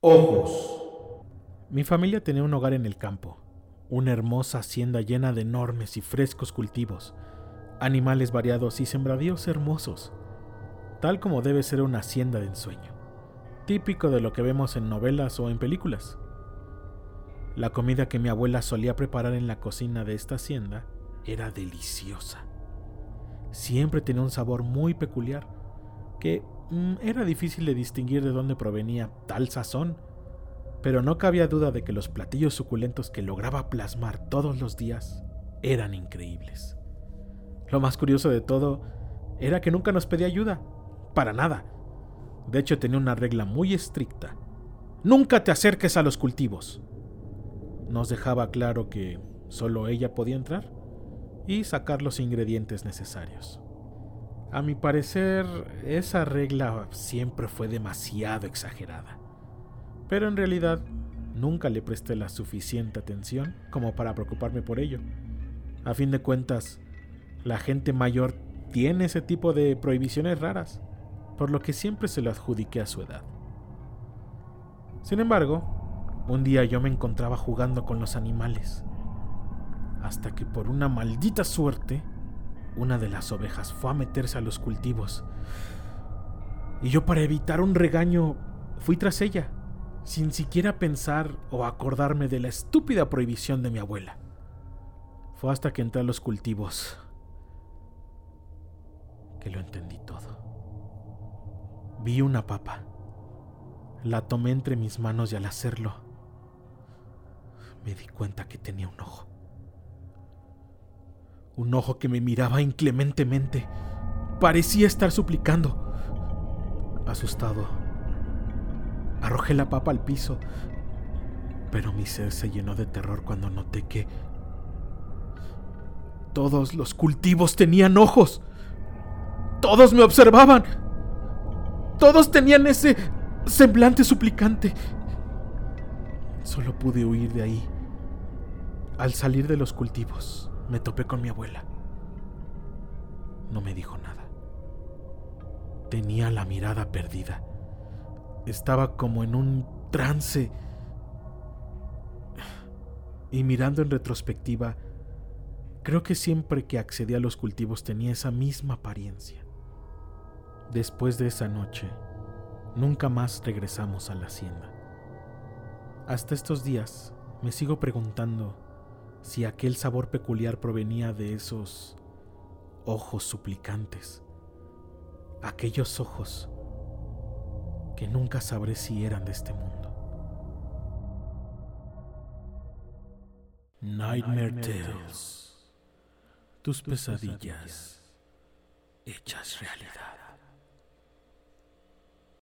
Ojos. Mi familia tenía un hogar en el campo, una hermosa hacienda llena de enormes y frescos cultivos, animales variados y sembradíos hermosos, tal como debe ser una hacienda de ensueño, típico de lo que vemos en novelas o en películas. La comida que mi abuela solía preparar en la cocina de esta hacienda era deliciosa. Siempre tenía un sabor muy peculiar, que Mm, era difícil de distinguir de dónde provenía tal sazón, pero no cabía duda de que los platillos suculentos que lograba plasmar todos los días eran increíbles. Lo más curioso de todo era que nunca nos pedía ayuda, para nada. De hecho tenía una regla muy estricta. Nunca te acerques a los cultivos. Nos dejaba claro que solo ella podía entrar y sacar los ingredientes necesarios. A mi parecer, esa regla siempre fue demasiado exagerada. Pero en realidad, nunca le presté la suficiente atención como para preocuparme por ello. A fin de cuentas, la gente mayor tiene ese tipo de prohibiciones raras, por lo que siempre se lo adjudiqué a su edad. Sin embargo, un día yo me encontraba jugando con los animales, hasta que por una maldita suerte, una de las ovejas fue a meterse a los cultivos. Y yo para evitar un regaño fui tras ella, sin siquiera pensar o acordarme de la estúpida prohibición de mi abuela. Fue hasta que entré a los cultivos que lo entendí todo. Vi una papa. La tomé entre mis manos y al hacerlo me di cuenta que tenía un ojo un ojo que me miraba inclementemente. Parecía estar suplicando. Asustado, arrojé la papa al piso, pero mi ser se llenó de terror cuando noté que todos los cultivos tenían ojos. Todos me observaban. Todos tenían ese semblante suplicante. Solo pude huir de ahí al salir de los cultivos me topé con mi abuela. No me dijo nada. Tenía la mirada perdida. Estaba como en un trance. Y mirando en retrospectiva, creo que siempre que accedí a los cultivos tenía esa misma apariencia. Después de esa noche, nunca más regresamos a la hacienda. Hasta estos días me sigo preguntando si aquel sabor peculiar provenía de esos ojos suplicantes, aquellos ojos que nunca sabré si eran de este mundo. Nightmare Tales, tus pesadillas hechas realidad.